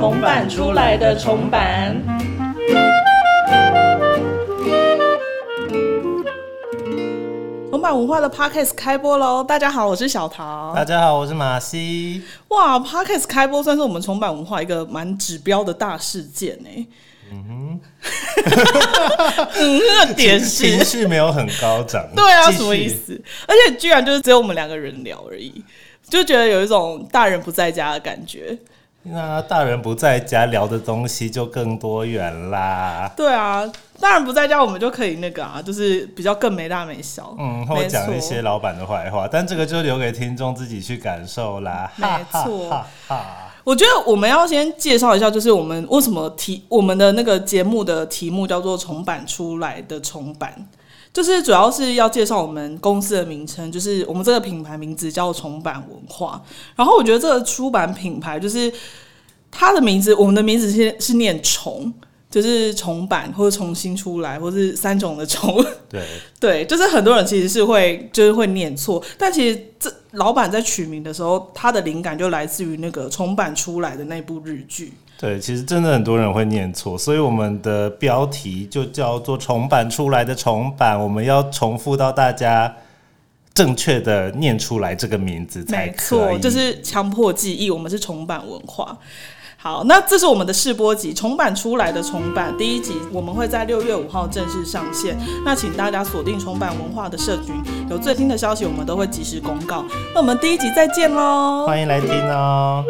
重版出来的重版。重版文化的 Podcast 开播喽！大家好，我是小桃。大家好，我是马西。哇，Podcast 开播算是我们重版文化一个蛮指标的大事件呢。嗯哼，嗯，那个点情绪没有很高涨。对啊，什么意思？而且居然就是只有我们两个人聊而已，就觉得有一种大人不在家的感觉。那大人不在家聊的东西就更多元啦。对啊，大人不在家，我们就可以那个啊，就是比较更没大没小。嗯，或讲一些老板的坏话，但这个就留给听众自己去感受啦。没错，我觉得我们要先介绍一下，就是我们为什么题我们的那个节目的题目叫做重版出来的重版。就是主要是要介绍我们公司的名称，就是我们这个品牌名字叫重版文化。然后我觉得这个出版品牌就是它的名字，我们的名字是是念重，就是重版或者重新出来，或是三种的重。对 对，就是很多人其实是会就是会念错，但其实这老板在取名的时候，他的灵感就来自于那个重版出来的那部日剧。对，其实真的很多人会念错，所以我们的标题就叫做重版出来的重版，我们要重复到大家正确的念出来这个名字才可以，就是强迫记忆。我们是重版文化。好，那这是我们的试播集，重版出来的重版第一集，我们会在六月五号正式上线。那请大家锁定重版文化的社群，有最新的消息我们都会及时公告。那我们第一集再见喽，欢迎来听哦。